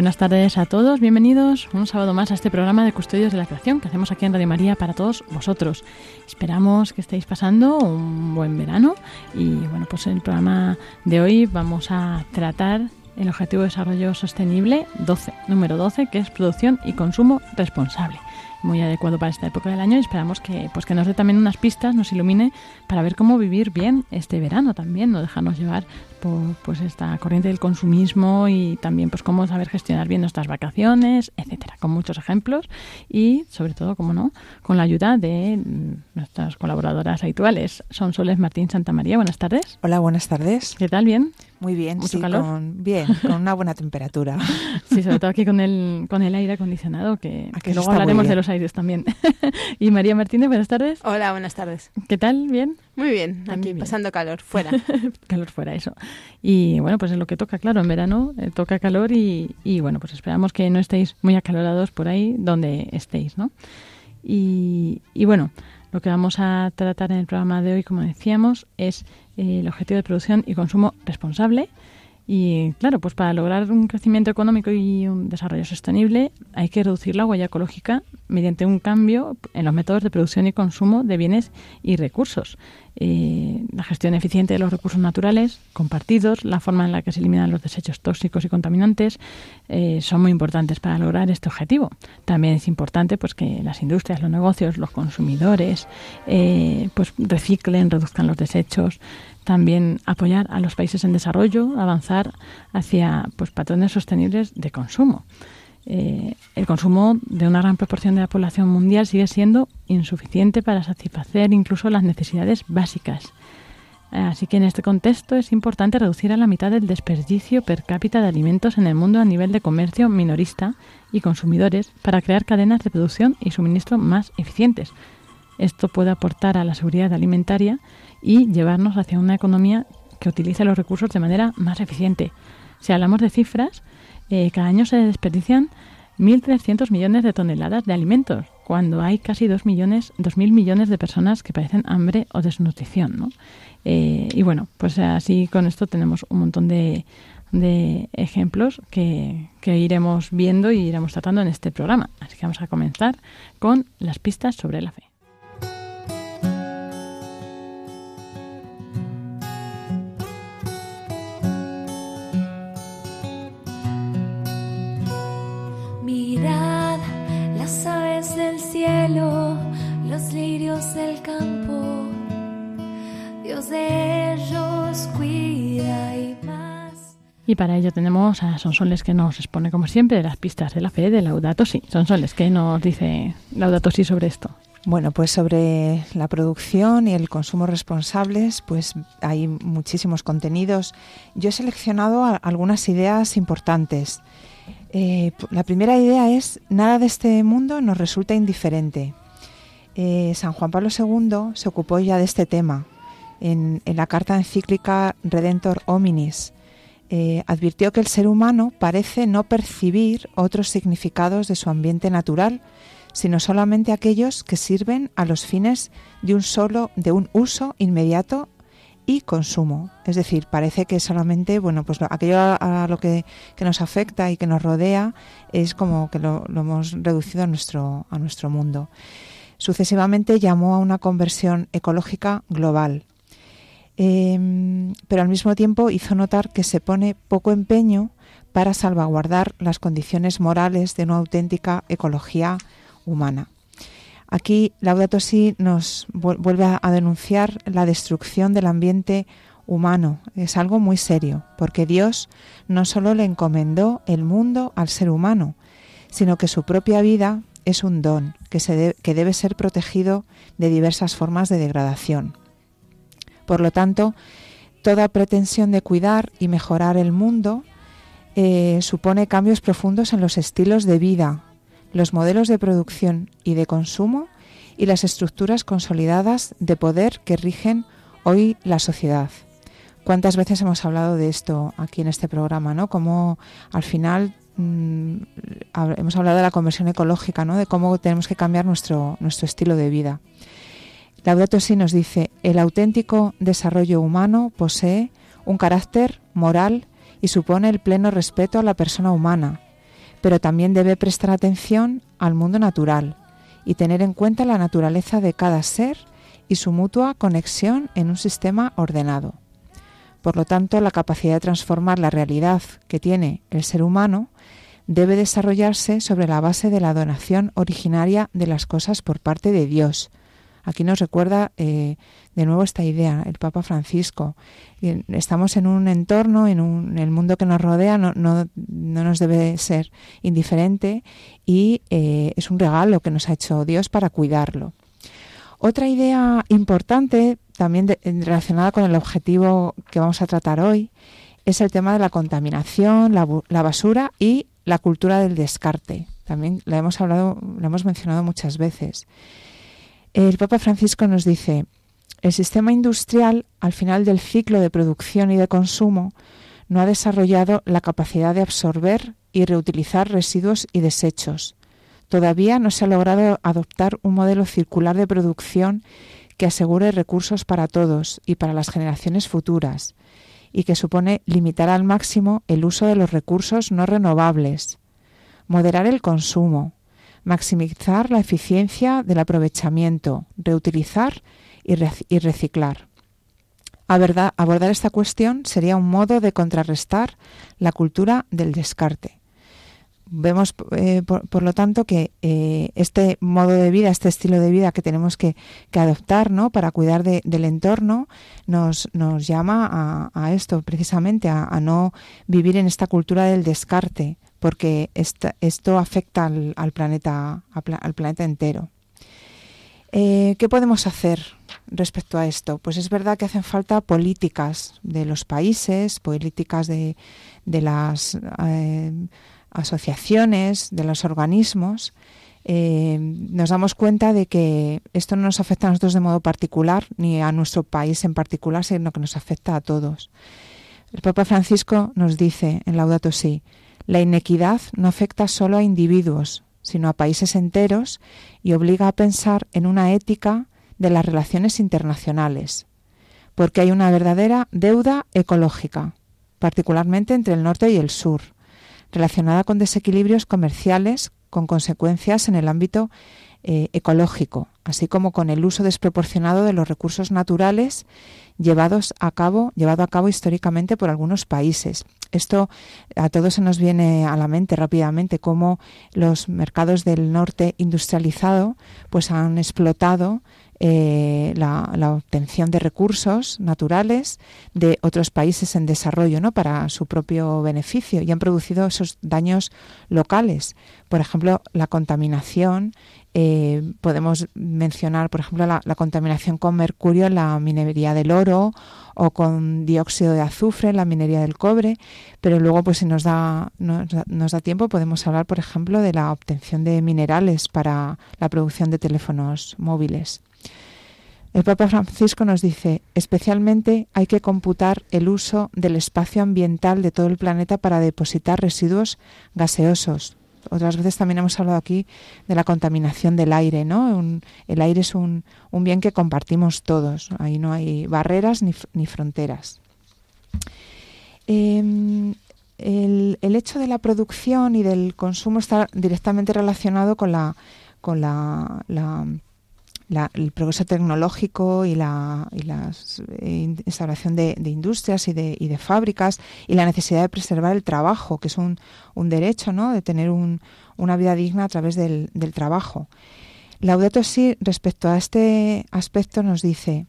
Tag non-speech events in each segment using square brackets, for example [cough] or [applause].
Buenas tardes a todos, bienvenidos un sábado más a este programa de Custodios de la Creación que hacemos aquí en Radio María para todos vosotros. Esperamos que estéis pasando un buen verano y bueno, pues en el programa de hoy vamos a tratar el Objetivo de Desarrollo Sostenible 12, número 12, que es producción y consumo responsable muy adecuado para esta época del año y esperamos que pues que nos dé también unas pistas, nos ilumine para ver cómo vivir bien este verano también, no dejarnos llevar por pues esta corriente del consumismo y también pues cómo saber gestionar bien nuestras vacaciones, etcétera, con muchos ejemplos y sobre todo, como no, con la ayuda de nuestras colaboradoras habituales. Son Soles Martín Santa María, buenas tardes. Hola, buenas tardes. ¿Qué tal? ¿Bien? Muy bien, ¿Mucho sí, calor? Con, bien, con una buena temperatura. [laughs] Sí, sobre todo aquí con el, con el aire acondicionado, que, Aquí que luego hablaremos de los aires también. [laughs] y María Martínez, buenas tardes. Hola, buenas tardes. ¿Qué tal? ¿Bien? Muy bien, aquí bien. pasando calor, fuera. [laughs] calor fuera eso. Y bueno, pues es lo que toca, claro, en verano eh, toca calor y, y bueno, pues esperamos que no estéis muy acalorados por ahí donde estéis, ¿no? Y, y bueno, lo que vamos a tratar en el programa de hoy, como decíamos, es eh, el objetivo de producción y consumo responsable. Y claro, pues para lograr un crecimiento económico y un desarrollo sostenible hay que reducir la huella ecológica mediante un cambio en los métodos de producción y consumo de bienes y recursos. Eh, la gestión eficiente de los recursos naturales compartidos, la forma en la que se eliminan los desechos tóxicos y contaminantes eh, son muy importantes para lograr este objetivo. También es importante pues que las industrias, los negocios, los consumidores eh, pues reciclen, reduzcan los desechos. También apoyar a los países en desarrollo, avanzar hacia pues, patrones sostenibles de consumo. Eh, el consumo de una gran proporción de la población mundial sigue siendo insuficiente para satisfacer incluso las necesidades básicas. Así que en este contexto es importante reducir a la mitad el desperdicio per cápita de alimentos en el mundo a nivel de comercio minorista y consumidores para crear cadenas de producción y suministro más eficientes. Esto puede aportar a la seguridad alimentaria y llevarnos hacia una economía que utilice los recursos de manera más eficiente. Si hablamos de cifras, eh, cada año se desperdician 1.300 millones de toneladas de alimentos, cuando hay casi 2 millones, 2.000 millones de personas que padecen hambre o desnutrición. ¿no? Eh, y bueno, pues así con esto tenemos un montón de, ejemplos que, iremos viendo y iremos tratando en este programa. Así que vamos a comenzar con las pistas sobre la fe. Aves del cielo, los lirios del campo Dios de ellos cuida y más. Y para ello tenemos a Sonsoles que nos expone, como siempre, las pistas de la fe de Laudato Si. Sonsoles, ¿qué nos dice Laudato Si sobre esto? Bueno, pues sobre la producción y el consumo responsables, pues hay muchísimos contenidos. Yo he seleccionado algunas ideas importantes. Eh, la primera idea es, nada de este mundo nos resulta indiferente. Eh, San Juan Pablo II se ocupó ya de este tema en, la carta encíclica Redentor Hominis. Eh, advirtió que el ser humano parece no percibir otros significados de su ambiente natural, sino solamente aquellos que sirven a los fines de un solo, de un uso inmediato y consumo. Es decir, parece que solamente, bueno, pues aquello a, lo que, nos afecta y que nos rodea es como que lo, lo hemos reducido a nuestro, a nuestro mundo. Sucesivamente llamó a una conversión ecológica global. Em, pero al mismo tiempo hizo notar que se pone poco empeño para salvaguardar las condiciones morales de una auténtica ecología humana. Aquí Laudato Si nos vuelve a denunciar la destrucción del ambiente humano. Es algo muy serio, porque Dios no solo le encomendó el mundo al ser humano, sino que su propia vida es un don que, debe ser protegido de diversas formas de degradación. Por lo tanto, toda pretensión de cuidar y mejorar el mundo eh, supone cambios profundos en los estilos de vida, los modelos de producción y de consumo y las estructuras consolidadas de poder que rigen hoy la sociedad. ¿Cuántas veces hemos hablado de esto aquí en este programa, no? Como al final mm, hemos hablado de la conversión ecológica, ¿no? De cómo tenemos que cambiar nuestro nuestro estilo de vida. Laudato Si nos dice, el auténtico desarrollo humano posee un carácter moral y supone el pleno respeto a la persona humana, pero también debe prestar atención al mundo natural y tener en cuenta la naturaleza de cada ser y su mutua conexión en un sistema ordenado. Por lo tanto, la capacidad de transformar la realidad que tiene el ser humano debe desarrollarse sobre la base de la donación originaria de las cosas por parte de Dios, Aquí nos recuerda eh, de nuevo esta idea, el Papa Francisco. Estamos en un entorno, en, un, el mundo que nos rodea, no, no, nos debe ser indiferente y eh, es un regalo que nos ha hecho Dios para cuidarlo. Otra idea importante, también relacionada con el objetivo que vamos a tratar hoy, es el tema de la contaminación, la, la basura y la cultura del descarte. También la hemos hablado, la hemos mencionado muchas veces. El Papa Francisco nos dice, el sistema industrial, al final del ciclo de producción y de consumo, no ha desarrollado la capacidad de absorber y reutilizar residuos y desechos. Todavía no se ha logrado adoptar un modelo circular de producción que asegure recursos para todos y para las generaciones futuras, y que supone limitar al máximo el uso de los recursos no renovables, moderar el consumo, maximizar la eficiencia del aprovechamiento, reutilizar y, reciclar. abordar esta cuestión sería un modo de contrarrestar la cultura del descarte. vemos, eh, por, lo tanto, que eh, este modo de vida, este estilo de vida que tenemos que, adoptar ¿no? para cuidar del entorno, nos, nos llama a, esto, precisamente, a, no vivir en esta cultura del descarte, porque esto afecta al, planeta, al planeta entero. Eh, ¿Qué podemos hacer respecto a esto? Pues es verdad que hacen falta políticas de los países, políticas de, las asociaciones, de los organismos, eh, nos damos cuenta de que esto no nos afecta a nosotros de modo particular, ni a nuestro país en particular, sino que nos afecta a todos. El Papa Francisco nos dice en Laudato Si, la inequidad no afecta solo a individuos, sino a países enteros y obliga a pensar en una ética de las relaciones internacionales, porque hay una verdadera deuda ecológica, particularmente entre el norte y el sur, relacionada con desequilibrios comerciales con consecuencias en el ámbito eh, ecológico, así como con el uso desproporcionado de los recursos naturales llevados a cabo, llevado a cabo históricamente por algunos países. Esto a todos se nos viene a la mente rápidamente cómo los mercados del norte industrializado pues han explotado eh, la, obtención de recursos naturales de otros países en desarrollo ¿no? para su propio beneficio y han producido esos daños locales. Por ejemplo, la contaminación. Eh, podemos mencionar, por ejemplo, la, contaminación con mercurio en la minería del oro o con dióxido de azufre en la minería del cobre, pero luego, pues si nos da, nos da tiempo, podemos hablar, por ejemplo, de la obtención de minerales para la producción de teléfonos móviles. El Papa Francisco nos dice, especialmente hay que computar el uso del espacio ambiental de todo el planeta para depositar residuos gaseosos. Otras veces también hemos hablado aquí de la contaminación del aire, ¿no? el aire es un, bien que compartimos todos, ahí no hay barreras ni, fronteras. Em, el, el, hecho de la producción y del consumo está directamente relacionado con la, con la el progreso tecnológico y la, eh, instauración de, industrias y de, y de, fábricas y la necesidad de preservar el trabajo, que es un, un derecho, ¿no? de tener una vida digna a través del, trabajo. Laudato Si, respecto a este aspecto, nos dice,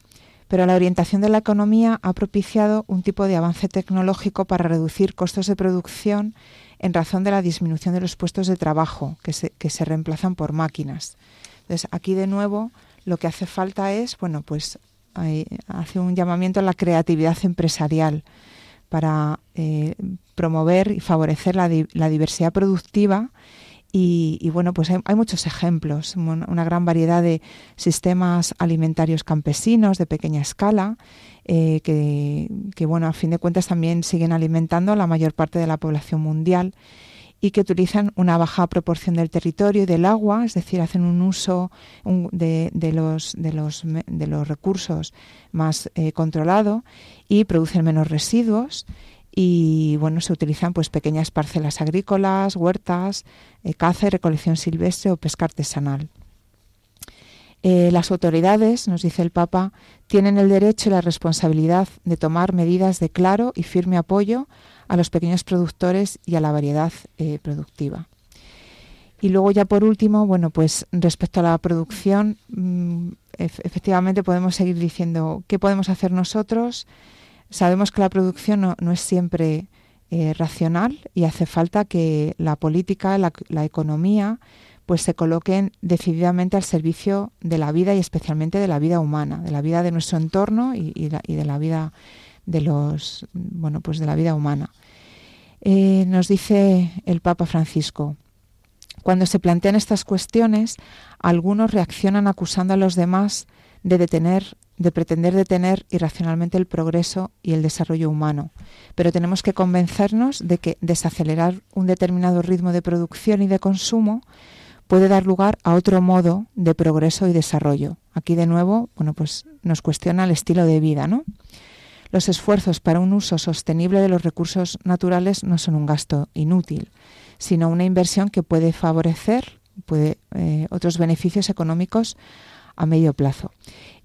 pero la orientación de la economía ha propiciado un tipo de avance tecnológico para reducir costos de producción en razón de la disminución de los puestos de trabajo que se reemplazan por máquinas. Entonces, aquí de nuevo lo que hace falta es, bueno, pues hace un llamamiento a la creatividad empresarial para eh, promover y favorecer la, diversidad productiva y, bueno, pues hay, muchos ejemplos, una gran variedad de sistemas alimentarios campesinos de pequeña escala eh, que, que, bueno, a fin de cuentas también siguen alimentando a la mayor parte de la población mundial y que utilizan una baja proporción del territorio y del agua, es decir, hacen un uso de, los, de, los, de, los, recursos más eh, controlado y producen menos residuos y bueno, se utilizan pues pequeñas parcelas agrícolas, huertas, eh, caza y recolección silvestre o pesca artesanal. Eh, las autoridades, nos dice el Papa, tienen el derecho y la responsabilidad de tomar medidas de claro y firme apoyo a los pequeños productores y a la variedad eh, productiva. Y luego ya por último, bueno, pues respecto a la producción, mm, efectivamente podemos seguir diciendo qué podemos hacer nosotros. Sabemos que la producción no, es siempre eh, racional y hace falta que la política, la, economía, pues se coloquen decididamente al servicio de la vida y especialmente de la vida humana, de la vida de nuestro entorno y, y de la vida de los bueno pues de la vida humana. Eh, nos dice el Papa Francisco, cuando se plantean estas cuestiones, algunos reaccionan acusando a los demás de detener, de pretender detener irracionalmente el progreso y el desarrollo humano. Pero tenemos que convencernos de que desacelerar un determinado ritmo de producción y de consumo puede dar lugar a otro modo de progreso y desarrollo. Aquí de nuevo, bueno, pues nos cuestiona el estilo de vida, ¿no? Los esfuerzos para un uso sostenible de los recursos naturales no son un gasto inútil, sino una inversión que puede favorecer puede, eh, otros beneficios económicos a medio plazo.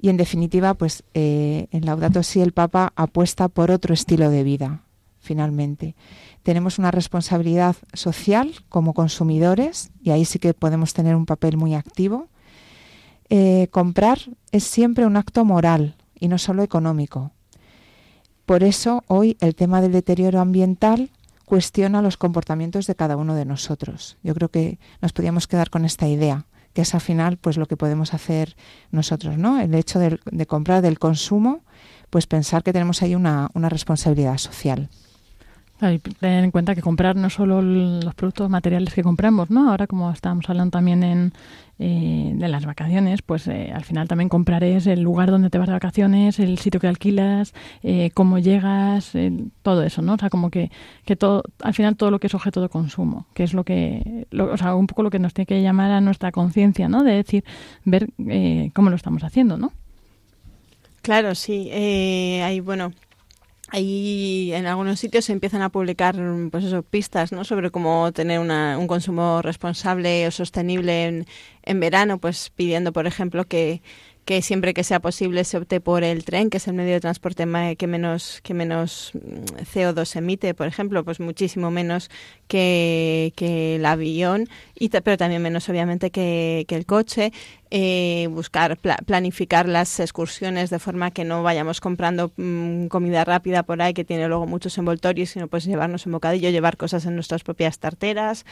Y en definitiva, pues eh, en Laudato Si el Papa apuesta por otro estilo de vida, finalmente. Tenemos una responsabilidad social como consumidores y ahí sí que podemos tener un papel muy activo. Eh, comprar es siempre un acto moral y no solo económico. Por eso hoy el tema del deterioro ambiental cuestiona los comportamientos de cada uno de nosotros. Yo creo que nos podríamos quedar con esta idea, que es al final pues lo que podemos hacer nosotros, ¿no? El hecho de, comprar del consumo, pues pensar que tenemos ahí una, una responsabilidad social. Y tener en cuenta que comprar no solo los productos materiales que compramos, ¿no? Ahora como estábamos hablando también en, eh, de las vacaciones, pues eh, al final también comprar es el lugar donde te vas de vacaciones, el sitio que alquilas, eh, cómo llegas, todo eso, ¿no? O sea, como que, que todo, al final todo lo que es objeto de consumo, que es lo que, o sea, un poco lo que nos tiene que llamar a nuestra conciencia, ¿no? De decir, ver cómo lo estamos haciendo, ¿no? Claro, sí. hay, bueno, Ahí en algunos sitios se empiezan a publicar pues eso, pistas ¿no? sobre cómo tener una, un consumo responsable o sostenible en, en verano, pues pidiendo, por ejemplo, que, que siempre que sea posible se opte por el tren, que es el medio de transporte que menos, que menos mm, CO2 emite, por ejemplo, pues muchísimo menos que, que el avión, y pero también menos obviamente que, que el coche. Eh, buscar planificar las excursiones de forma que no vayamos comprando mm, comida rápida por ahí que tiene luego muchos envoltorios, sino pues llevarnos un bocadillo, llevar cosas en nuestras propias tarteras,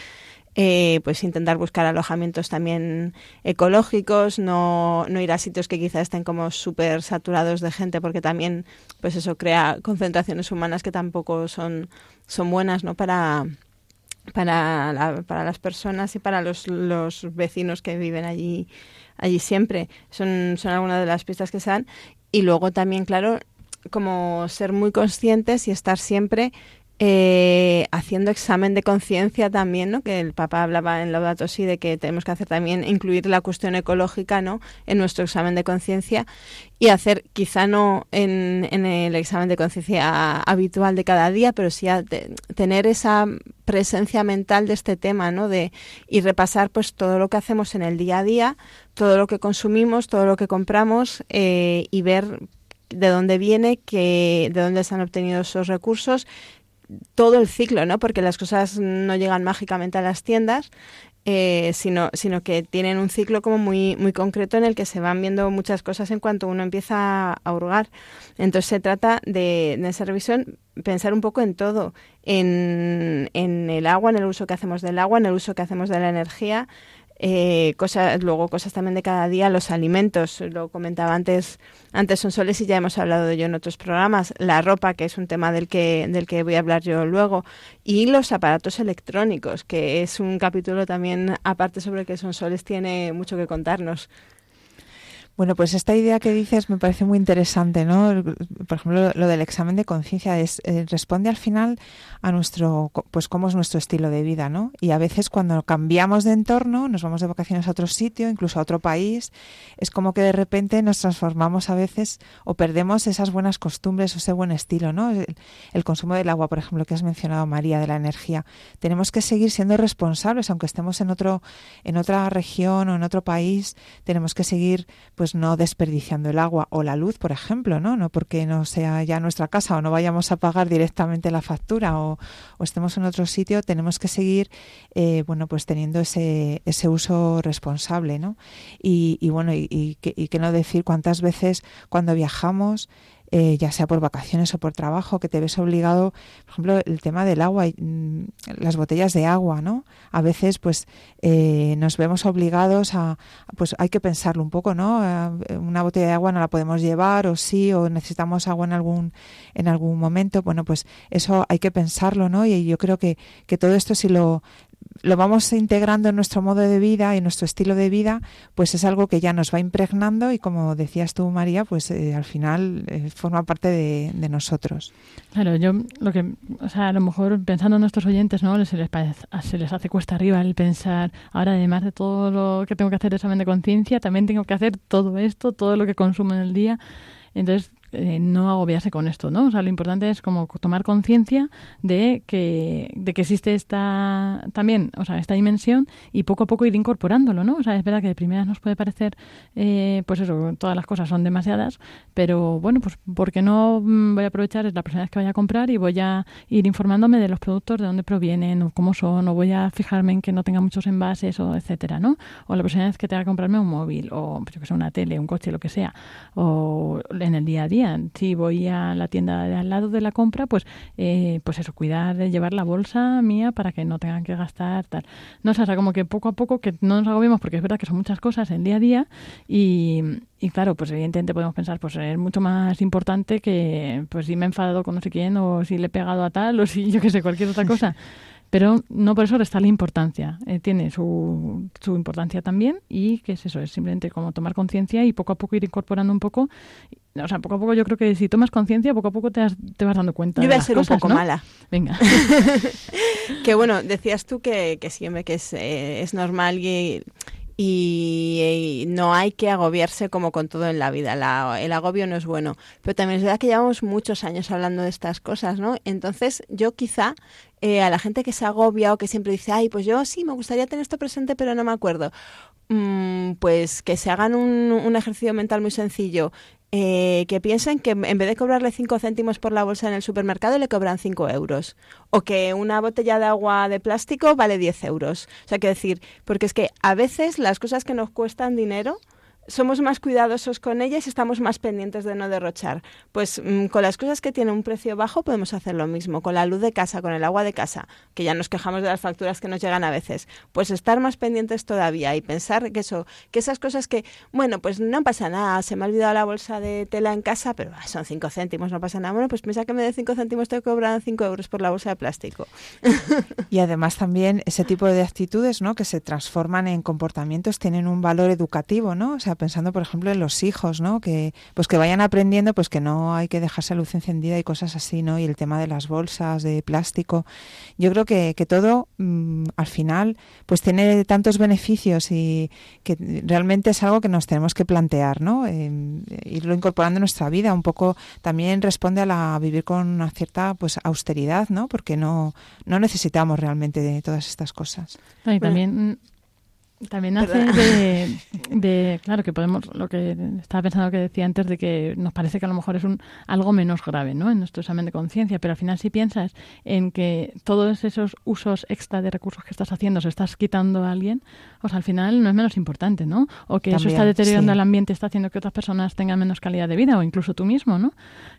eh, pues intentar buscar alojamientos también ecológicos, no, no ir a sitios que quizás estén como súper saturados de gente, porque también pues eso crea concentraciones humanas que tampoco son, son buenas ¿no? para, para, para las personas y para los, los vecinos que viven allí, allí siempre. Son, son algunas de las pistas que se dan. Y luego también, claro, como ser muy conscientes y estar siempre eh, haciendo examen de conciencia también, ¿no? Que el Papa hablaba en Laudato Si de que tenemos que hacer también, incluir la cuestión ecológica, ¿no? En nuestro examen de conciencia y hacer, quizá no en, el examen de conciencia habitual de cada día, pero sí tener esa presencia mental de este tema, ¿no? De, y repasar pues todo lo que hacemos en el día a día, todo lo que consumimos, todo lo que compramos eh, y ver de dónde viene, que, de dónde se han obtenido esos recursos todo el ciclo, ¿no? Porque las cosas no llegan mágicamente a las tiendas, eh, sino, sino que tienen un ciclo como muy, muy concreto en el que se van viendo muchas cosas en cuanto uno empieza a hurgar. Entonces se trata de, en esa revisión, pensar un poco en todo, en, en el agua, en el uso que hacemos del agua, en el uso que hacemos de la energía, eh, cosas, luego cosas también de cada día, los alimentos, lo comentaba antes, antes son soles y ya hemos hablado de ello en otros programas, la ropa, que es un tema del que, del que voy a hablar yo luego, y los aparatos electrónicos, que es un capítulo también aparte sobre que son soles tiene mucho que contarnos. Bueno, pues esta idea que dices me parece muy interesante, ¿no? Por ejemplo, lo del examen de conciencia eh, responde al final a nuestro, pues cómo es nuestro estilo de vida, ¿no? Y a veces cuando cambiamos de entorno, nos vamos de vacaciones a otro sitio, incluso a otro país, es como que de repente nos transformamos a veces o perdemos esas buenas costumbres o ese buen estilo, ¿no? El, consumo del agua, por ejemplo, que has mencionado María, de la energía. Tenemos que seguir siendo responsables, aunque estemos en otro, en otra región o en otro país, tenemos que seguir, pues pues no desperdiciando el agua o la luz, por ejemplo, ¿no? No porque no sea ya nuestra casa o no vayamos a pagar directamente la factura o, estemos en otro sitio, tenemos que seguir, eh, bueno, pues teniendo ese, ese uso responsable, ¿no? Y, bueno, y, y, y que no decir cuántas veces cuando viajamos eh, ya sea por vacaciones o por trabajo, que te ves obligado, por ejemplo, el tema del agua, mm, las botellas de agua, ¿no? A veces, pues, eh, nos vemos obligados a, pues, hay que pensarlo un poco, ¿no? Una botella de agua no la podemos llevar, o sí, o necesitamos agua en algún, en algún momento. Bueno, pues eso hay que pensarlo, ¿no? Y yo creo que, que todo esto, si lo, lo vamos integrando en nuestro modo de vida y nuestro estilo de vida, pues es algo que ya nos va impregnando y como decías tú, María, pues eh, al final eh, forma parte de, nosotros. Claro, yo lo que, o sea, a lo mejor pensando en nuestros oyentes, ¿no? Les, se les hace cuesta arriba el pensar, ahora además de todo lo que tengo que hacer de examen de conciencia, también tengo que hacer todo esto, todo lo que consumo en el día. Entonces, eh, no agobiarse con esto, ¿no? O sea, lo importante es como tomar conciencia de que, de que existe esta también, o sea, esta dimensión y poco a poco ir incorporándolo, ¿no? O sea, es verdad que de primeras nos puede parecer, eh, pues eso, todas las cosas son demasiadas, pero bueno, pues porque no mm, voy a aprovechar es la persona que vaya a comprar y voy a ir informándome de los productos, de dónde provienen o cómo son, o voy a fijarme en que no tenga muchos envases o etcétera, ¿no? O la próxima vez que tenga que comprarme un móvil o yo que sé, una tele, un coche, lo que sea, o en el día a día, si voy a la tienda de al lado de la compra, pues eh, pues eso, cuidar de llevar la bolsa mía para que no tengan que gastar tal. No sé, o sea, como que poco a poco que no nos agobiemos porque es verdad que son muchas cosas en día a día y, y claro, pues evidentemente podemos pensar, pues es mucho más importante que pues si me he enfadado con no sé quién o si le he pegado a tal o si yo que sé, cualquier otra cosa. [laughs] Pero no por eso resta la importancia. Eh, tiene su, su importancia también y que es eso, es simplemente como tomar conciencia y poco a poco ir incorporando un poco. O sea, poco a poco yo creo que si tomas conciencia, poco a poco te, has- te vas dando cuenta. Yo de voy a ser cosas, un poco ¿no? mala. Venga. [laughs] que bueno, decías tú que, que siempre que es, eh, es normal y, y, y no hay que agobiarse como con todo en la vida. La- el agobio no es bueno. Pero también es verdad que llevamos muchos años hablando de estas cosas, ¿no? Entonces yo quizá eh, a la gente que se agobia o que siempre dice, ay, pues yo sí, me gustaría tener esto presente, pero no me acuerdo. Mm, pues que se hagan un, un ejercicio mental muy sencillo. Eh, que piensen que en vez de cobrarle 5 céntimos por la bolsa en el supermercado, le cobran 5 euros. O que una botella de agua de plástico vale 10 euros. O sea, que decir, porque es que a veces las cosas que nos cuestan dinero somos más cuidadosos con ellas y estamos más pendientes de no derrochar. Pues mm, con las cosas que tienen un precio bajo podemos hacer lo mismo, con la luz de casa, con el agua de casa, que ya nos quejamos de las facturas que nos llegan a veces. Pues estar más pendientes todavía y pensar que eso, que esas cosas que, bueno, pues no pasa nada, se me ha olvidado la bolsa de tela en casa, pero ah, son cinco céntimos, no pasa nada. Bueno, pues piensa que me de cinco céntimos te cobran cinco euros por la bolsa de plástico. [laughs] Y además también ese tipo de actitudes, ¿no? Que se transforman en comportamientos tienen un valor educativo, ¿no? O sea, pensando, por ejemplo, en los hijos, ¿no? Que pues que vayan aprendiendo, pues que no hay que dejarse la luz encendida y cosas así, ¿no? Y el tema de las bolsas de plástico. Yo creo que, que todo mm, al final, pues tiene tantos beneficios y que realmente es algo que nos tenemos que plantear, ¿no? Eh, irlo incorporando en nuestra vida. Un poco también responde a la a vivir con una cierta pues austeridad, ¿no? Porque no no necesitamos realmente de todas estas cosas. No, y también también hace de, de- claro que podemos lo que estaba pensando que decía antes de que nos parece que a lo mejor es un algo menos grave no en nuestro examen de conciencia pero al final si piensas en que todos esos usos extra de recursos que estás haciendo se estás quitando a alguien pues al final no es menos importante no o que eso está deteriorando sí. el ambiente está haciendo que otras personas tengan menos calidad de vida o incluso tú mismo no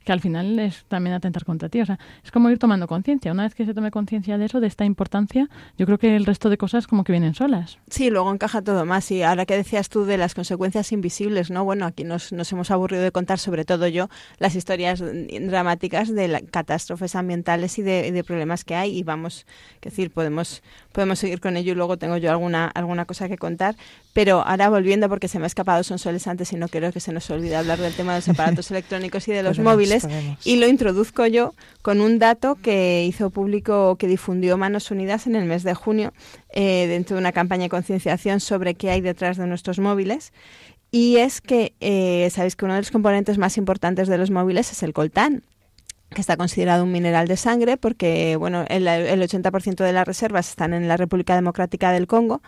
que al final es también atentar contra ti o sea es como ir tomando conciencia. Una vez que se tome conciencia de eso de esta importancia yo creo que el resto de cosas como que vienen solas. Sí, luego encaja todo más. Y ahora que decías tú de las consecuencias invisibles, ¿no? Bueno, aquí nos, nos hemos aburrido de contar, sobre todo yo, las historias dramáticas de la- catástrofes ambientales y de, y de problemas que hay. Y vamos, que decir, podemos, podemos seguir con ello y luego tengo yo alguna, alguna cosa que contar. Pero ahora volviendo, porque se me ha escapado Sonsoles antes y no quiero que se nos olvide hablar del tema de los aparatos [laughs] electrónicos y de los Podemos, móviles. podemos. Y lo introduzco yo con un dato que hizo público, que difundió Manos Unidas en el mes de junio, eh, dentro de una campaña de concienciación sobre qué hay detrás de nuestros móviles. Y es que, eh, sabéis que uno de los componentes más importantes de los móviles es el coltán que está considerado un mineral de sangre porque bueno el, el 80% de las reservas están en la República Democrática del Congo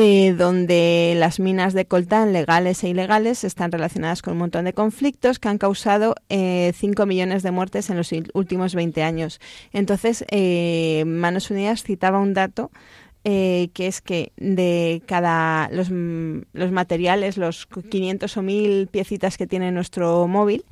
eh, donde las minas de coltán legales e ilegales están relacionadas con un montón de conflictos que han causado eh, 5 millones de muertes en los últimos 20 años. Entonces, eh, Manos Unidas citaba un dato eh, que es que de cada los, mm, los materiales, los 500 o 1000 piecitas que tiene nuestro móvil,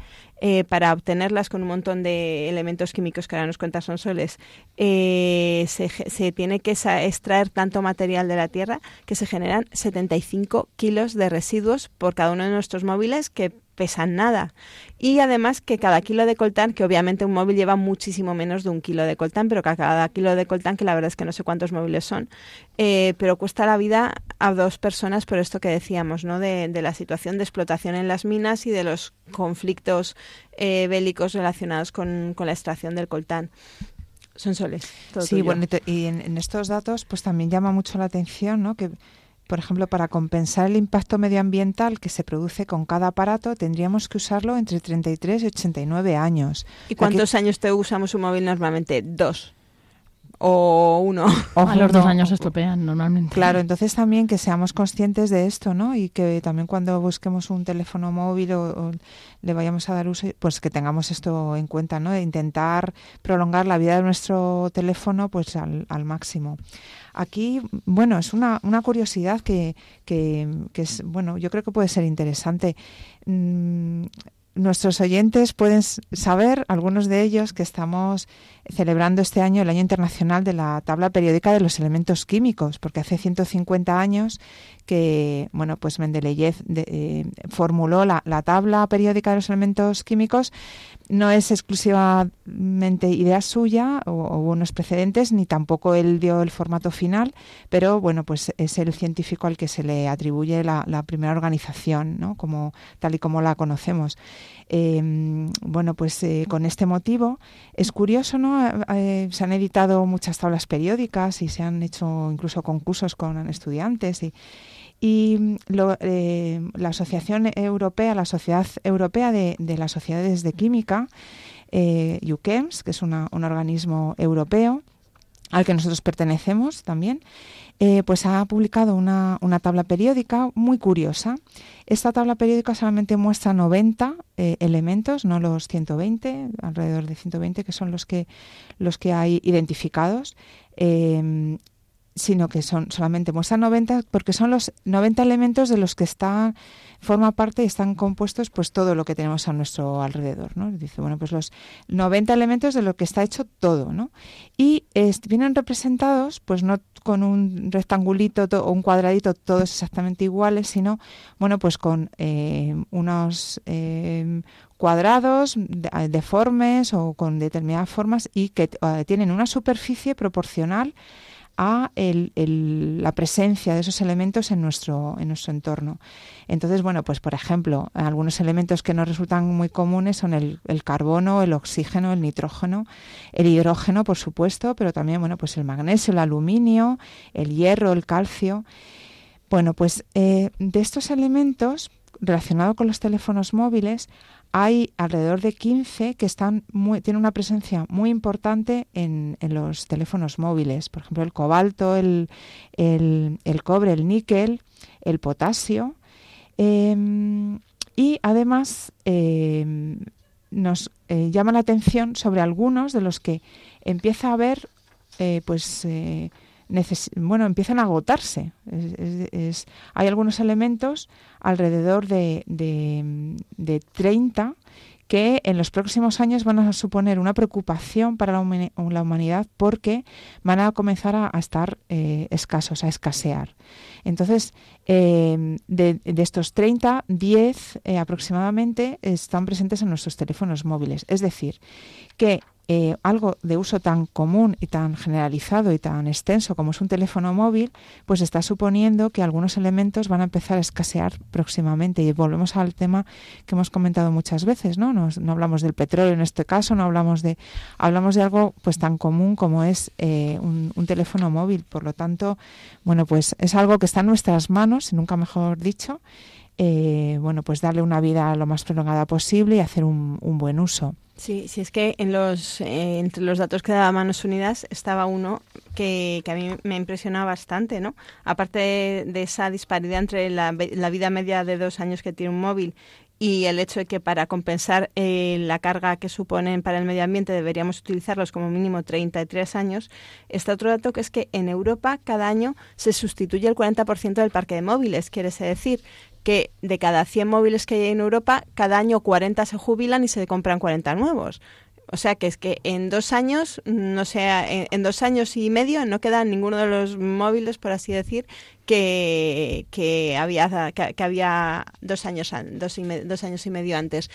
eh, para obtenerlas con un montón de elementos químicos que ahora nos cuenta Sonsoles, eh, se, se tiene que extraer tanto material de la Tierra que se generan 75 kilos de residuos por cada uno de nuestros móviles que pesan nada. Y además que cada kilo de coltán, que obviamente un móvil lleva muchísimo menos de un kilo de coltán, pero que cada kilo de coltán, que la verdad es que no sé cuántos móviles son, eh, pero cuesta la vida a dos personas por esto que decíamos, ¿no? De, de la situación de explotación en las minas y de los conflictos eh, bélicos relacionados con, con la extracción del coltán. Son soles. todo Sí, tuyo. bueno, y te- y en, en estos datos pues también llama mucho la atención, ¿no? Que por ejemplo, para compensar el impacto medioambiental que se produce con cada aparato, tendríamos que usarlo entre 33 y 89 años. ¿Y cuántos años te usamos un móvil normalmente? Dos o uno. a los dos años se estropean normalmente. Claro, entonces también que seamos conscientes de esto, ¿no? Y que también cuando busquemos un teléfono móvil o, le vayamos a dar uso, pues que tengamos esto en cuenta, ¿no? De intentar prolongar la vida de nuestro teléfono pues al, al máximo. Aquí, bueno, es una, una curiosidad que, que, que, es, bueno, yo creo que puede ser interesante. Mm, nuestros oyentes pueden saber, algunos de ellos, que estamos celebrando este año el Año Internacional de la Tabla Periódica de los Elementos Químicos, porque hace 150 años que bueno, pues Mendeleev eh, formuló la, tabla periódica de los elementos químicos. No es exclusivamente idea suya o, o, unos precedentes, ni tampoco él dio el formato final, pero bueno, pues es el científico al que se le atribuye la, la primera organización, ¿no? como, tal y como la conocemos. Eh, bueno, pues eh, con este motivo es curioso, ¿no? Eh, se han editado muchas tablas periódicas y se han hecho incluso concursos con estudiantes y, y la Asociación Europea, la Sociedad Europea de, las Sociedades de Química, eh, UKEMS, que es un organismo europeo al que nosotros pertenecemos también, eh, pues ha publicado una, una, tabla periódica muy curiosa. Esta tabla periódica solamente muestra 90 eh, elementos, no los 120, alrededor de 120 que son los que, los que hay identificados. Eh, sino que son solamente muestra 90 porque son los 90 elementos de los que están forma parte están compuestos pues todo lo que tenemos a nuestro alrededor, ¿no? Dice, bueno, pues los 90 elementos de lo que está hecho todo, ¿no? Y vienen representados pues no con un rectangulito o un cuadradito todos exactamente iguales, sino bueno, pues con eh, unos eh, cuadrados deformes o con determinadas formas y que eh, tienen una superficie proporcional a la presencia de esos elementos en nuestro, en nuestro entorno. Entonces, bueno, pues por ejemplo, algunos elementos que nos resultan muy comunes son el, carbono, el oxígeno, el nitrógeno, el hidrógeno, por supuesto, pero también, bueno, pues el magnesio, el aluminio, el hierro, el calcio. Bueno, pues eh, de estos elementos relacionados con los teléfonos móviles hay alrededor de 15 que están tienen una presencia muy importante en, los teléfonos móviles. Por ejemplo, el cobalto, el, cobre, el níquel, el potasio. Em, y además em, nos eh, llama la atención sobre algunos de los que empieza a haber eh, pues eh, bueno, empiezan a agotarse. hay algunos elementos alrededor de, de, 30 que en los próximos años van a suponer una preocupación para la, humanidad porque van a comenzar a, estar eh, escasos, a escasear. Entonces, eh, de, estos 30, 10 eh, aproximadamente están presentes en nuestros teléfonos móviles. Es decir, que eh, algo de uso tan común y tan generalizado y tan extenso como es un teléfono móvil, pues está suponiendo que algunos elementos van a empezar a escasear próximamente. Y volvemos al tema que hemos comentado muchas veces, ¿no? no hablamos del petróleo en este caso, no hablamos de, hablamos de algo pues tan común como es eh, un, teléfono móvil. Por lo tanto, bueno, pues es algo que está en nuestras manos, nunca mejor dicho. Eh, bueno, pues darle una vida lo más prolongada posible y hacer un buen uso. Sí, sí, es que en los, eh, entre los datos que daba Manos Unidas estaba uno que, a mí me impresionaba bastante, ¿no? Aparte de, esa disparidad entre la, la, vida media de dos años que tiene un móvil y el hecho de que para compensar eh, la carga que suponen para el medio ambiente deberíamos utilizarlos como mínimo 33 años, está otro dato que es que en Europa cada año se sustituye el 40% del parque de móviles. Quiere decir que de cada 100 móviles que hay en Europa, cada año 40 se jubilan y se compran 40 nuevos. O sea que es que en dos años, no sé, en, dos años y medio no queda ninguno de los móviles, por así decir, que, que había que, había dos años dos, y dos años y medio antes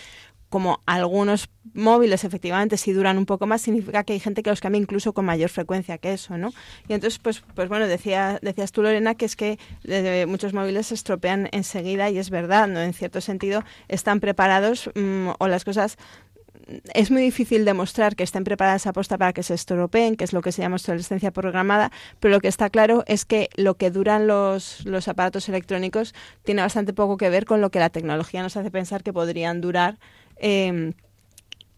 como algunos móviles efectivamente si duran un poco más, significa que hay gente que los cambia incluso con mayor frecuencia que eso, ¿no? Y entonces, pues, pues bueno, decía, decías tú, Lorena, que es que muchos móviles se estropean enseguida y es verdad, ¿no? En cierto sentido, están preparados mm, o las cosas es muy difícil demostrar que estén preparadas a posta para que se estropeen, que es lo que se llama obsolescencia programada, pero lo que está claro es que lo que duran los, los aparatos electrónicos tiene bastante poco que ver con lo que la tecnología nos hace pensar que podrían durar. Eh,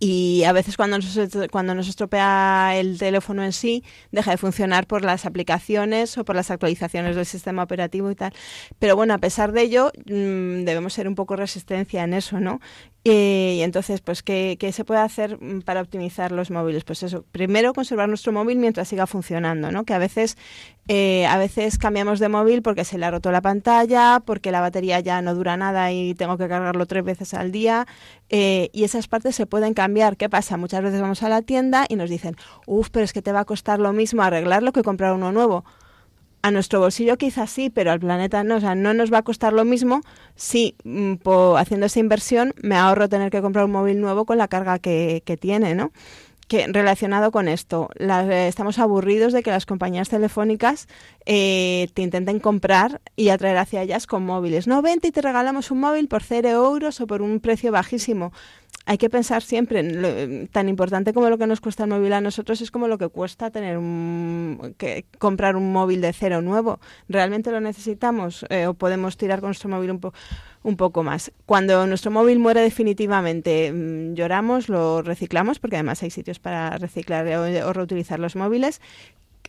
y a veces cuando nos, cuando nos estropea el teléfono en sí, deja de funcionar por las aplicaciones o por las actualizaciones del sistema operativo y tal. Pero bueno, a pesar de ello, mm, debemos ser un poco resistencia en eso, ¿no? Y, entonces, pues, ¿qué, ¿qué, se puede hacer mm, para optimizar los móviles? Pues eso, primero conservar nuestro móvil mientras siga funcionando, ¿no? Que a veces, eh, a veces cambiamos de móvil porque se le ha roto la pantalla, porque la batería ya no dura nada y tengo que cargarlo tres veces al día. Eh, y esas partes se pueden cambiar. ¿Qué pasa? Muchas veces vamos a la tienda y nos dicen, uff, pero es que te va a costar lo mismo arreglarlo que comprar uno nuevo a nuestro bolsillo quizás sí, pero al planeta no. O sea, no nos va a costar lo mismo si mm, haciendo esa inversión me ahorro tener que comprar un móvil nuevo con la carga que, que tiene, ¿no? que relacionado con esto, eh, estamos aburridos de que las compañías telefónicas eh, te intenten comprar y atraer hacia ellas con móviles. No, vente y te regalamos un móvil por cero euros o por un precio bajísimo hay que pensar siempre, en tan importante como lo que nos cuesta el móvil a nosotros es como lo que cuesta tener un, que comprar un móvil de cero nuevo. ¿Realmente lo necesitamos eh, o podemos tirar con nuestro móvil un, un poco más? Cuando nuestro móvil muere definitivamente, mm, lloramos, lo reciclamos, porque además hay sitios para reciclar o reutilizar los móviles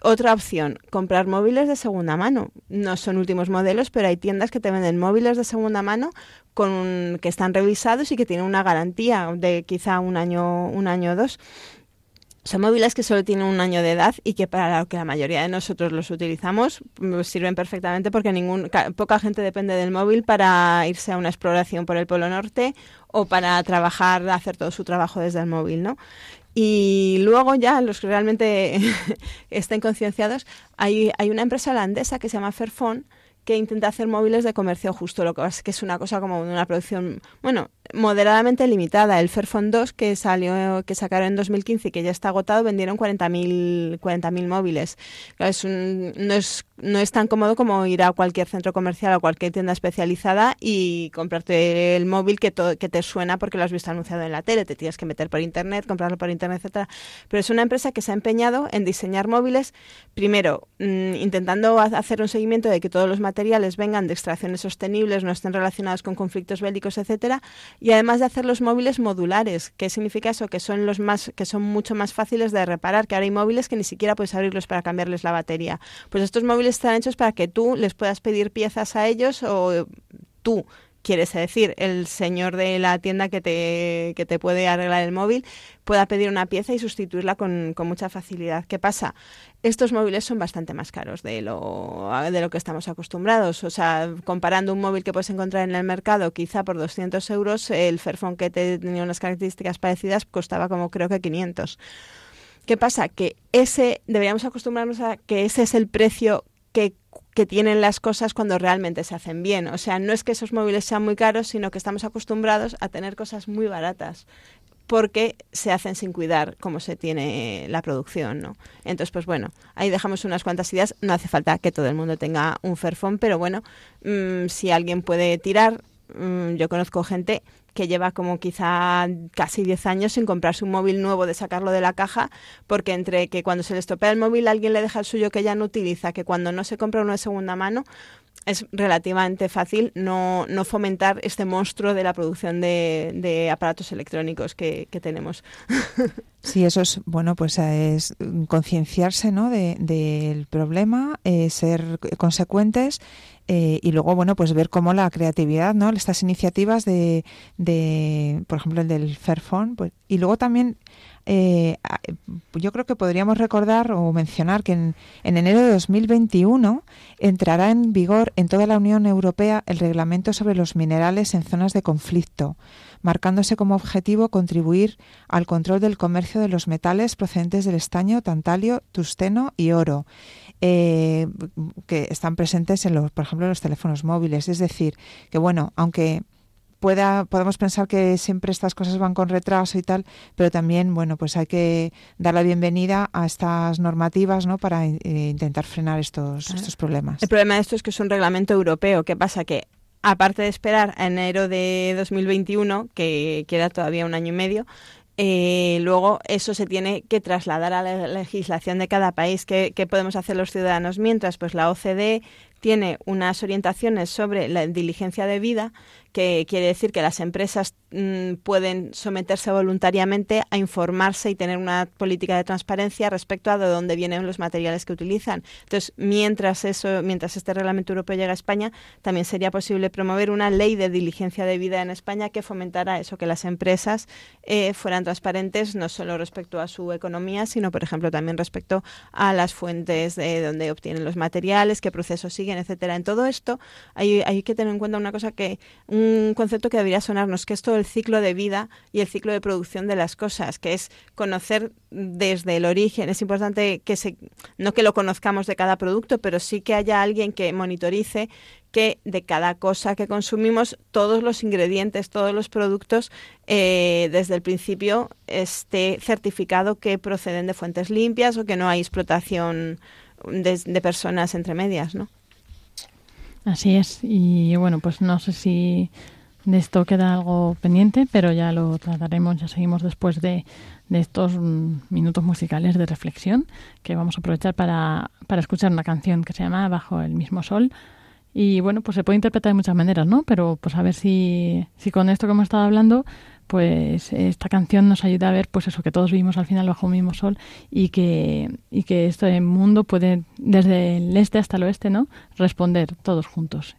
otra opción, comprar móviles de segunda mano. No son últimos modelos, pero hay tiendas que te venden móviles de segunda mano con que están revisados y que tienen una garantía de quizá un año, un año o dos. Son móviles que solo tienen un año de edad y que para lo que la mayoría de nosotros los utilizamos pues, sirven perfectamente porque ningún, poca gente depende del móvil para irse a una exploración por el Polo Norte o para trabajar, hacer todo su trabajo desde el móvil, ¿no? Y luego ya los que realmente [laughs] estén concienciados, hay, hay una empresa holandesa que se llama Fairphone que intenta hacer móviles de comercio justo, lo que es que es una cosa como una producción, bueno, moderadamente limitada. El Fairphone 2 que salió, que sacaron en 2015 y que ya está agotado, vendieron 40.000 40.000 móviles. Es no, es, no es tan cómodo como ir a cualquier centro comercial o cualquier tienda especializada y comprarte el móvil que, que te suena porque lo has visto anunciado en la tele. Te tienes que meter por internet, comprarlo por internet, etcétera. Pero es una empresa que se ha empeñado en diseñar móviles, primero, mm, intentando hacer un seguimiento de que todos los materiales vengan de extracciones sostenibles, no estén relacionados con conflictos bélicos, etcétera, y además de hacer los móviles modulares. ¿Qué significa eso? Que son los más, que son mucho más fáciles de reparar, que ahora hay móviles que ni siquiera puedes abrirlos para cambiarles la batería. Pues estos móviles están hechos para que tú les puedas pedir piezas a ellos o tú quieres decir, el señor de la tienda que te, que te puede arreglar el móvil pueda pedir una pieza y sustituirla con, con, mucha facilidad. ¿Qué pasa? Estos móviles son bastante más caros de lo, de lo que estamos acostumbrados. O sea, comparando un móvil que puedes encontrar en el mercado, quizá por 200 euros, el Fairphone que tenía unas características parecidas costaba como creo que 500. ¿Qué pasa? Que ese, deberíamos acostumbrarnos a que ese es el precio que tienen las cosas cuando realmente se hacen bien. O sea, no es que esos móviles sean muy caros, sino que estamos acostumbrados a tener cosas muy baratas porque se hacen sin cuidar cómo se tiene la producción, ¿no? Entonces, pues bueno, ahí dejamos unas cuantas ideas. No hace falta que todo el mundo tenga un Fairphone, pero bueno, mm, si alguien puede tirar, mm, yo conozco gente que lleva como quizá casi 10 años sin comprarse un móvil nuevo, de sacarlo de la caja, porque entre que cuando se le estropea el móvil alguien le deja el suyo que ya no utiliza, que cuando no se compra uno de segunda mano, es relativamente fácil no, no fomentar este monstruo de la producción de, de aparatos electrónicos que, tenemos. [laughs] Sí, eso es, bueno, pues es concienciarse ¿no? del de, problema, eh, ser consecuentes eh, y luego, bueno, pues ver cómo la creatividad, ¿no? Estas iniciativas de, de por ejemplo, el del Fairphone, pues, y luego también eh, yo creo que podríamos recordar o mencionar que en, en, enero de 2021 entrará en vigor en toda la Unión Europea el reglamento sobre los minerales en zonas de conflicto marcándose como objetivo contribuir al control del comercio de los metales procedentes del estaño, tantalio, tusteno y oro, eh, que están presentes en los, por ejemplo, en los teléfonos móviles. Es decir, que bueno, aunque pueda, podemos pensar que siempre estas cosas van con retraso y tal, pero también, bueno, pues hay que dar la bienvenida a estas normativas, ¿no? Para eh, intentar frenar estos, estos problemas. El problema de esto es que es un reglamento europeo. ¿Qué pasa? Que aparte de esperar a enero de 2021, que queda todavía un año y medio, eh, luego eso se tiene que trasladar a la legislación de cada país. ¿Qué, ¿Qué, podemos hacer los ciudadanos mientras? Pues la OCDE tiene unas orientaciones sobre la diligencia de vida que quiere decir que las empresas mm, pueden someterse voluntariamente a informarse y tener una política de transparencia respecto a de dónde vienen los materiales que utilizan. Entonces, mientras eso, mientras este reglamento europeo llega a España, también sería posible promover una ley de diligencia de vida en España que fomentara eso, que las empresas eh, fueran transparentes no solo respecto a su economía, sino, por ejemplo, también respecto a las fuentes de donde obtienen los materiales, qué procesos siguen, etcétera. En todo esto hay, hay que tener en cuenta una cosa que un concepto que debería sonarnos, que es todo el ciclo de vida y el ciclo de producción de las cosas, que es conocer desde el origen. Es importante que se, no que lo conozcamos de cada producto, pero sí que haya alguien que monitorice que de cada cosa que consumimos, todos los ingredientes, todos los productos, eh, desde el principio esté certificado que proceden de fuentes limpias o que no hay explotación de, de personas entre medias, ¿no? Así es. Y bueno, pues no sé si de esto queda algo pendiente, pero ya lo trataremos, ya seguimos después de, de estos mm, minutos musicales de reflexión que vamos a aprovechar para, para escuchar una canción que se llama Bajo el mismo sol. Y bueno, pues se puede interpretar de muchas maneras, ¿no? Pero pues a ver si, si con esto que hemos estado hablando pues esta canción nos ayuda a ver pues eso que todos vivimos al final bajo un mismo sol y que y que este mundo puede desde el este hasta el oeste no responder todos juntos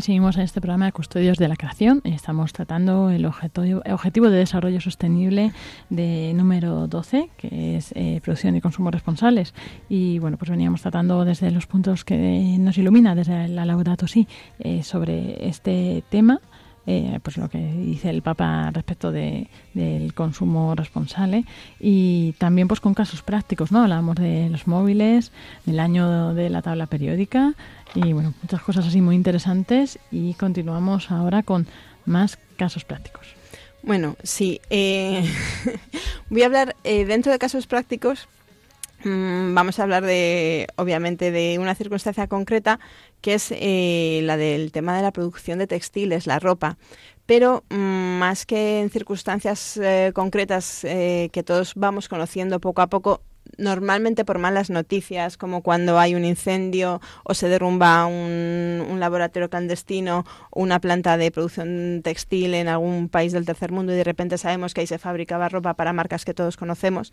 Seguimos en este programa de Custodios de la Creación. Estamos tratando el objetivo, objetivo de desarrollo sostenible de número 12, que es eh, producción y consumo responsables. Y bueno, pues veníamos tratando desde los puntos que nos ilumina, desde la Laudato Si, eh, sobre este tema eh, pues lo que dice el Papa respecto de, del consumo responsable y también pues con casos prácticos, ¿no? Hablamos de los móviles, del año de la tabla periódica y bueno, muchas cosas así muy interesantes y continuamos ahora con más casos prácticos. Bueno, sí, eh, [laughs] voy a hablar eh, dentro de casos prácticos vamos a hablar de, obviamente, de una circunstancia concreta que es eh, la del tema de la producción de textiles, la ropa. Pero mm, más que en circunstancias eh, concretas eh, que todos vamos conociendo poco a poco, normalmente por malas noticias, como cuando hay un incendio o se derrumba un, laboratorio clandestino o una planta de producción textil en algún país del tercer mundo y de repente sabemos que ahí se fabricaba ropa para marcas que todos conocemos,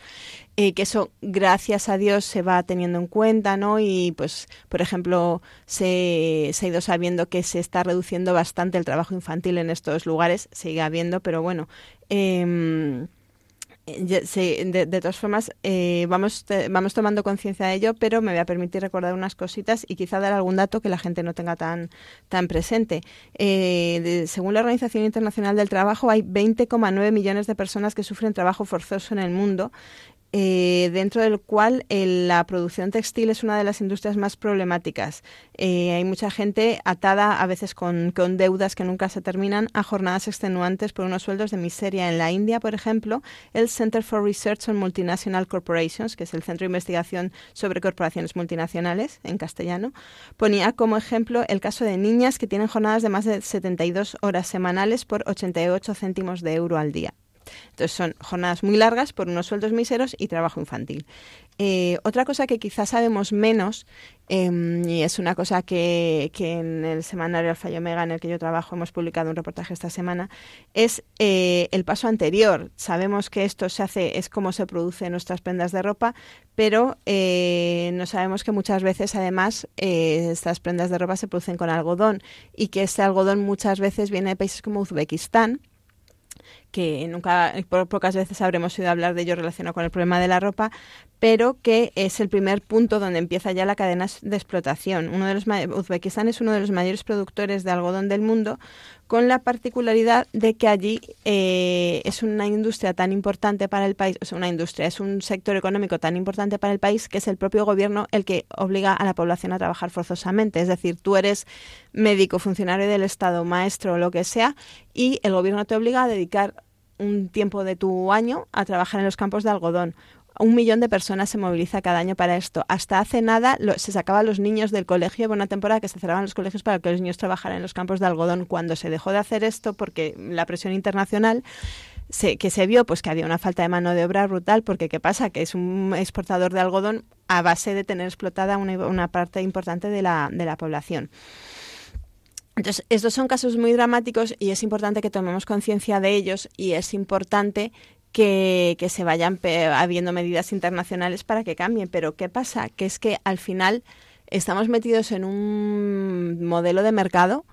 eh, que eso, gracias a Dios, se va teniendo en cuenta, ¿no? Y, pues, por ejemplo, se, se ha ido sabiendo que se está reduciendo bastante el trabajo infantil en estos lugares, sigue habiendo, pero bueno... Eh, Sí, de, todas formas, eh, vamos, vamos tomando conciencia de ello, pero me voy a permitir recordar unas cositas y quizá dar algún dato que la gente no tenga tan, tan presente. Eh, según la Organización Internacional del Trabajo, hay 20,9 millones de personas que sufren trabajo forzoso en el mundo eh, dentro del cual la producción textil es una de las industrias más problemáticas. Eh, hay mucha gente atada a veces con, con, deudas que nunca se terminan a jornadas extenuantes por unos sueldos de miseria. En la India, por ejemplo, el Center for Research on Multinational Corporations, que es el Centro de Investigación sobre Corporaciones Multinacionales, en castellano, ponía como ejemplo el caso de niñas que tienen jornadas de más de 72 horas semanales por 88 céntimos de euro al día. Entonces son jornadas muy largas por unos sueldos miseros y trabajo infantil. Eh, otra cosa que quizás sabemos menos, em, y es una cosa que, en el semanario Alfa y Omega en el que yo trabajo hemos publicado un reportaje esta semana, es eh, el paso anterior. Sabemos que esto se hace, es como se producen nuestras prendas de ropa, pero eh, no sabemos que muchas veces además estas prendas de ropa se producen con algodón y que este algodón muchas veces viene de países como Uzbekistán, que nunca, por pocas veces habremos oído hablar de ello relacionado con el problema de la ropa, pero que es el primer punto donde empieza ya la cadena de explotación. Uno de los, Uzbekistán es uno de los mayores productores de algodón del mundo, con la particularidad de que allí eh, es una industria tan importante para el país, o sea, una industria, es un sector económico tan importante para el país que es el propio gobierno el que obliga a la población a trabajar forzosamente. Es decir, tú eres médico, funcionario del Estado, maestro o lo que sea, y el gobierno te obliga a dedicar un tiempo de tu año a trabajar en los campos de algodón. Un millón de personas se moviliza cada año para esto. Hasta hace nada se sacaban los niños del colegio. Hubo una temporada que se cerraban los colegios para que los niños trabajaran en los campos de algodón. Cuando se dejó de hacer esto, porque la presión internacional se, que se vio pues que había una falta de mano de obra brutal porque qué pasa que es un exportador de algodón a base de tener explotada una, una parte importante de la, de la población. Entonces, estos son casos muy dramáticos y es importante que tomemos conciencia de ellos y es importante que, se vayan habiendo medidas internacionales para que cambien. Pero ¿qué pasa? Que es que al final estamos metidos en un modelo de mercado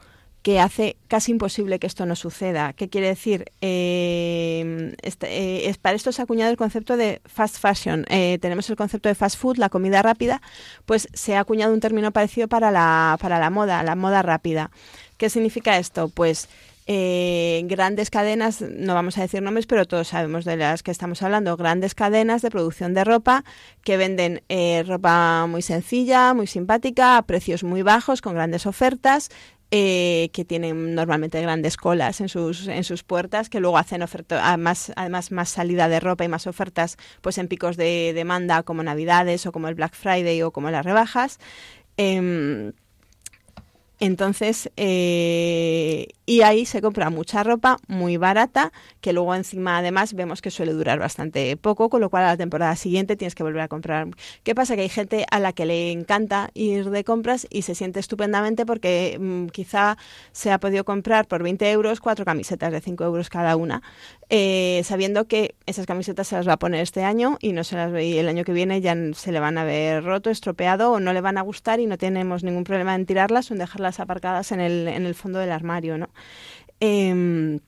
que hace casi imposible que esto no suceda. ¿Qué quiere decir? Eh, este, eh, es, para esto se ha acuñado el concepto de fast fashion. Eh, tenemos el concepto de fast food, la comida rápida, pues se ha acuñado un término parecido para la, para la moda, la moda rápida. ¿Qué significa esto? Pues grandes cadenas, no vamos a decir nombres, pero todos sabemos de las que estamos hablando, grandes cadenas de producción de ropa que venden ropa muy sencilla, muy simpática, a precios muy bajos, con grandes ofertas, eh, que tienen normalmente grandes colas en sus, en sus puertas, que luego hacen oferta, además, además más salida de ropa y más ofertas pues en picos de demanda como Navidades o como el Black Friday o como las rebajas. Em, Entonces, eh, y ahí se compra mucha ropa muy barata, que luego encima además vemos que suele durar bastante poco, con lo cual a la temporada siguiente tienes que volver a comprar. ¿Qué pasa? Que hay gente a la que le encanta ir de compras y se siente estupendamente porque mm, quizá se ha podido comprar por 20 euros cuatro camisetas de 5 euros cada una, eh, sabiendo que esas camisetas se las va a poner este año y no se las y el año que viene ya se le van a ver roto, estropeado o no le van a gustar y no tenemos ningún problema en tirarlas o en dejarlas aparcadas en el, en el fondo del armario. Em,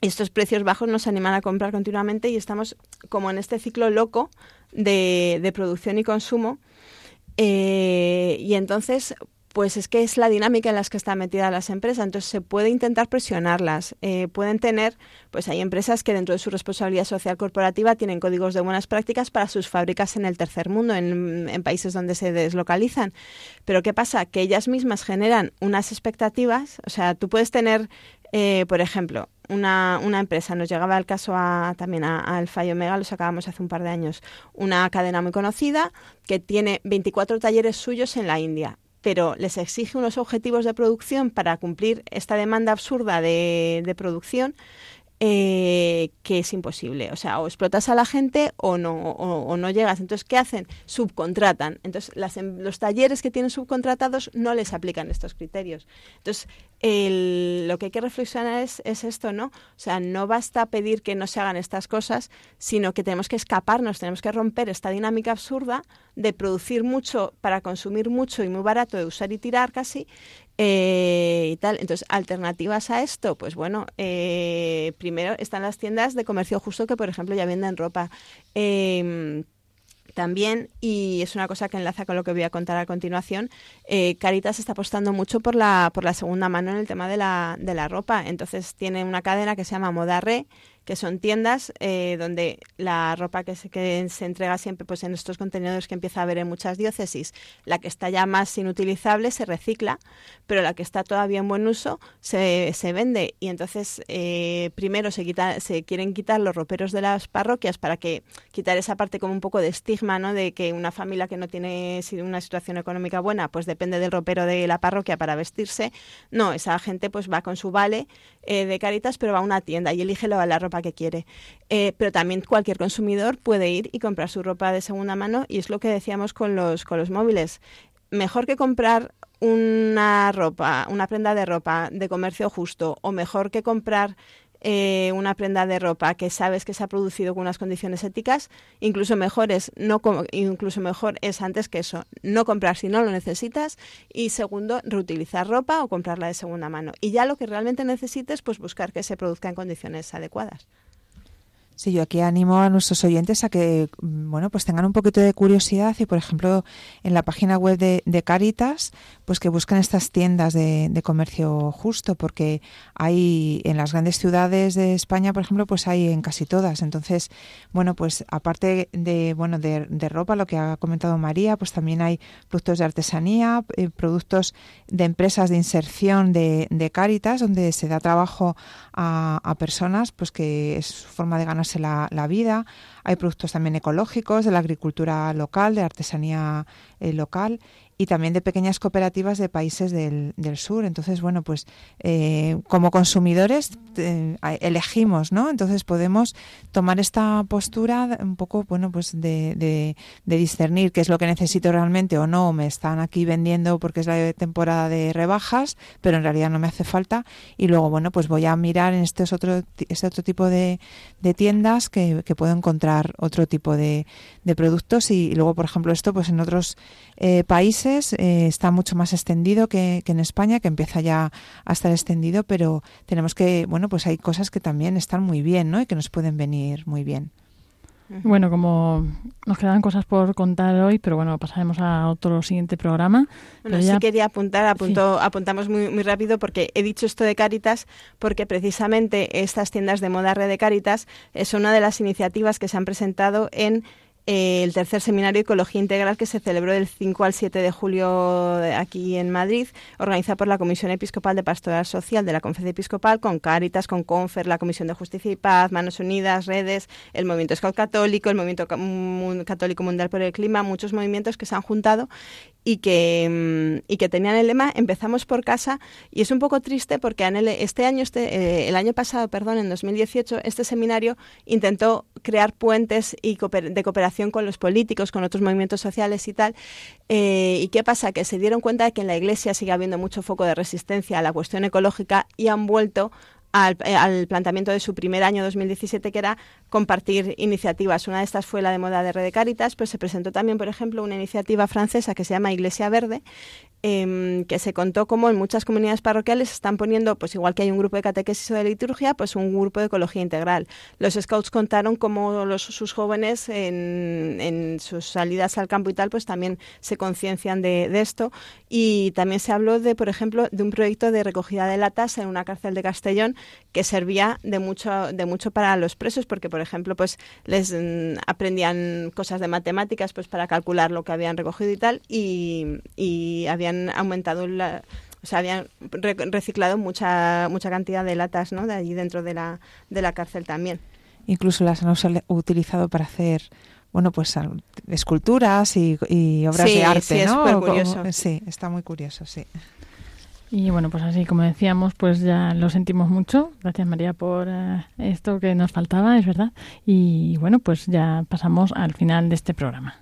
estos precios bajos nos animan a comprar continuamente y estamos como en este ciclo loco de, producción y consumo. Eh, y entonces, pues es que es la dinámica en la que están metidas las empresas. Entonces se puede intentar presionarlas. Eh, pueden tener, pues hay empresas que dentro de su responsabilidad social corporativa tienen códigos de buenas prácticas para sus fábricas en el tercer mundo, en, países donde se deslocalizan. Pero ¿qué pasa? Que ellas mismas generan unas expectativas. O sea, tú puedes tener, eh, por ejemplo, una, una, empresa, nos llegaba el caso a, también a, Alfa y Omega, lo sacábamos hace un par de años, una cadena muy conocida que tiene 24 talleres suyos en la India pero les exige unos objetivos de producción para cumplir esta demanda absurda de, de producción eh, que es imposible. O sea, o explotas a la gente o no, o, no llegas. Entonces, ¿qué hacen? Subcontratan. Entonces, las, em, los talleres que tienen subcontratados no les aplican estos criterios. Entonces, lo que hay que reflexionar es, es, esto, ¿no? O sea, no basta pedir que no se hagan estas cosas, sino que tenemos que escaparnos, tenemos que romper esta dinámica absurda de producir mucho para consumir mucho y muy barato, de usar y tirar casi, eh, y tal. Entonces, alternativas a esto, pues bueno, eh, primero están las tiendas de comercio justo que, por ejemplo, ya venden ropa. Em, también, y es una cosa que enlaza con lo que voy a contar a continuación, eh, Caritas está apostando mucho por la, por la segunda mano en el tema de la, de la ropa. Entonces tiene una cadena que se llama Modarre, que son tiendas eh, donde la ropa que se, que se entrega siempre pues en estos contenedores que empieza a haber en muchas diócesis, la que está ya más inutilizable se recicla, pero la que está todavía en buen uso se, se vende. Y entonces eh, primero se, quita, se quieren quitar los roperos de las parroquias para que quitar esa parte como un poco de estigma, ¿no? De que una familia que no tiene una situación económica buena, pues depende del ropero de la parroquia para vestirse. No, esa gente pues va con su vale eh, de caritas, pero va a una tienda y elige la ropa que quiere. Eh, pero también cualquier consumidor puede ir y comprar su ropa de segunda mano y es lo que decíamos con los, con los móviles. Mejor que comprar una ropa, una prenda de ropa de comercio justo o mejor que comprar eh, una prenda de ropa que sabes que se ha producido con unas condiciones éticas, incluso mejor es no incluso mejor es antes que eso, no comprar si no lo necesitas y segundo, reutilizar ropa o comprarla de segunda mano. Y ya lo que realmente necesites, pues buscar que se produzca en condiciones adecuadas. Sí, yo aquí animo a nuestros oyentes a que, mm, bueno, pues tengan un poquito de curiosidad y, por ejemplo, en la página web de, Caritas, pues que busquen estas tiendas de, comercio justo, porque hay en las grandes ciudades de España, por ejemplo, pues hay en casi todas. Entonces, bueno, pues aparte de, bueno, de, ropa, lo que ha comentado María, pues también hay productos de artesanía, eh, productos de empresas de inserción de, Caritas, donde se da trabajo a, a personas, pues que es su forma de la, la vida. Hay productos también ecológicos de la agricultura local, de artesanía eh, local y también de pequeñas cooperativas de países del, del sur. Entonces, bueno, pues eh, como consumidores eh, elegimos, ¿no? Entonces podemos tomar esta postura un poco, bueno, pues de, de, de, discernir qué es lo que necesito realmente o no. Me están aquí vendiendo porque es la temporada de rebajas, pero en realidad no me hace falta. Y luego, bueno, pues voy a mirar en este otro, este otro tipo de, de tiendas que, que puedo encontrar otro tipo de, productos y, luego, por ejemplo, esto pues en otros eh, países eh, está mucho más extendido que, en España, que empieza ya a estar extendido, pero tenemos que, bueno, pues hay cosas que también están muy bien, ¿no? Y que nos pueden venir muy bien. Bueno, como nos quedan cosas por contar hoy, pero bueno, pasaremos a otro siguiente programa. Bueno, sí quería apuntar, apunto, apuntamos muy, muy rápido porque he dicho esto de Caritas porque precisamente estas tiendas de moda red de Caritas es una de las iniciativas que se han presentado en eh, el tercer seminario Ecología Integral que se celebró del 5 al 7 de julio aquí en Madrid, organizado por la Comisión Episcopal de Pastoral Social de la Conferencia Episcopal, con Cáritas, con Confer, la Comisión de Justicia y Paz, Manos Unidas, Redes, el Movimiento Scout Católico, el Movimiento Católico Mundial por el Clima, muchos movimientos que se han juntado y que, mm, y que tenían el lema Empezamos por casa y es un poco triste porque este año, este, eh, el año pasado, perdón, en 2018, este seminario intentó crear puentes y de cooperación con los políticos, con otros movimientos sociales y tal. Eh, ¿Y qué pasa? Que se dieron cuenta de que en la Iglesia sigue habiendo mucho foco de resistencia a la cuestión ecológica y han vuelto al, eh, al, planteamiento de su primer año 2017, que era compartir iniciativas. Una de estas fue la de moda de Red de Caritas, pues se presentó también, por ejemplo, una iniciativa francesa que se llama Iglesia Verde, eh, que se contó cómo en muchas comunidades parroquiales están poniendo, pues igual que hay un grupo de catequesis o de liturgia, pues un grupo de ecología integral. Los scouts contaron cómo los, sus jóvenes en, en, sus salidas al campo y tal, pues también se conciencian de, de, esto. Y también se habló de, por ejemplo, de un proyecto de recogida de latas en una cárcel de Castellón que servía de mucho, de mucho para los presos, porque, por ejemplo, pues les mm, aprendían cosas de matemáticas pues para calcular lo que habían recogido y tal, y, y habían aumentado la, o sea, habían reciclado mucha mucha cantidad de latas, ¿no? De allí dentro de la, de la cárcel también. Incluso las han utilizado para hacer bueno, pues esculturas y, obras de arte, sí, ¿no? Es curioso. sí, está muy curioso, sí. Y bueno, pues así como decíamos, pues ya lo sentimos mucho. Gracias María por uh, esto que nos faltaba, es verdad. Y bueno, pues ya pasamos al final de este programa.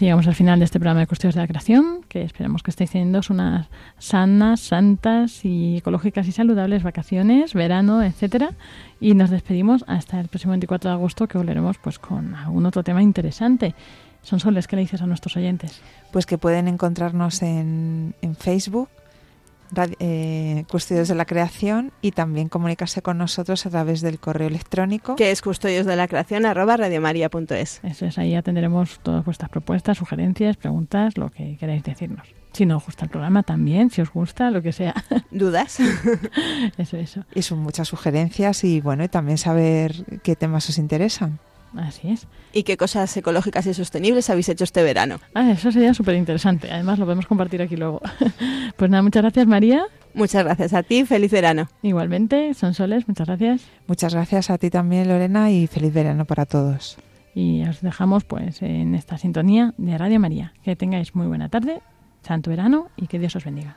Llegamos al final de este programa de Cuestiones de la Creación, que esperamos que estéis teniendo unas sanas, santas y ecológicas y saludables vacaciones, verano, etcétera. Y nos despedimos hasta el próximo 24 de agosto, que volveremos pues con algún otro tema interesante. Son soles, ¿qué le dices a nuestros oyentes? Pues que pueden encontrarnos en, en Facebook, eh, Custodios de la Creación y también comunicarse con nosotros a través del correo electrónico. Que es custodios de la creación arroba radiomaria.es. Eso es, ahí atenderemos todas vuestras propuestas, sugerencias, preguntas, lo que queráis decirnos. Si no os gusta el programa también, si os gusta, lo que sea. [laughs] ¿Dudas? eso, eso. Y son muchas sugerencias y bueno, y también saber qué temas os interesan. Así es. ¿Y qué cosas ecológicas y sostenibles habéis hecho este verano? Ah, eso sería súper interesante. Además, lo podemos compartir aquí luego. [laughs] pues nada, muchas gracias, María. Muchas gracias a ti. Feliz verano. Igualmente, son soles. Muchas gracias. Muchas gracias a ti también, Lorena, y feliz verano para todos. Y os dejamos pues en esta sintonía de Radio María. Que tengáis muy buena tarde, santo verano y que Dios os bendiga.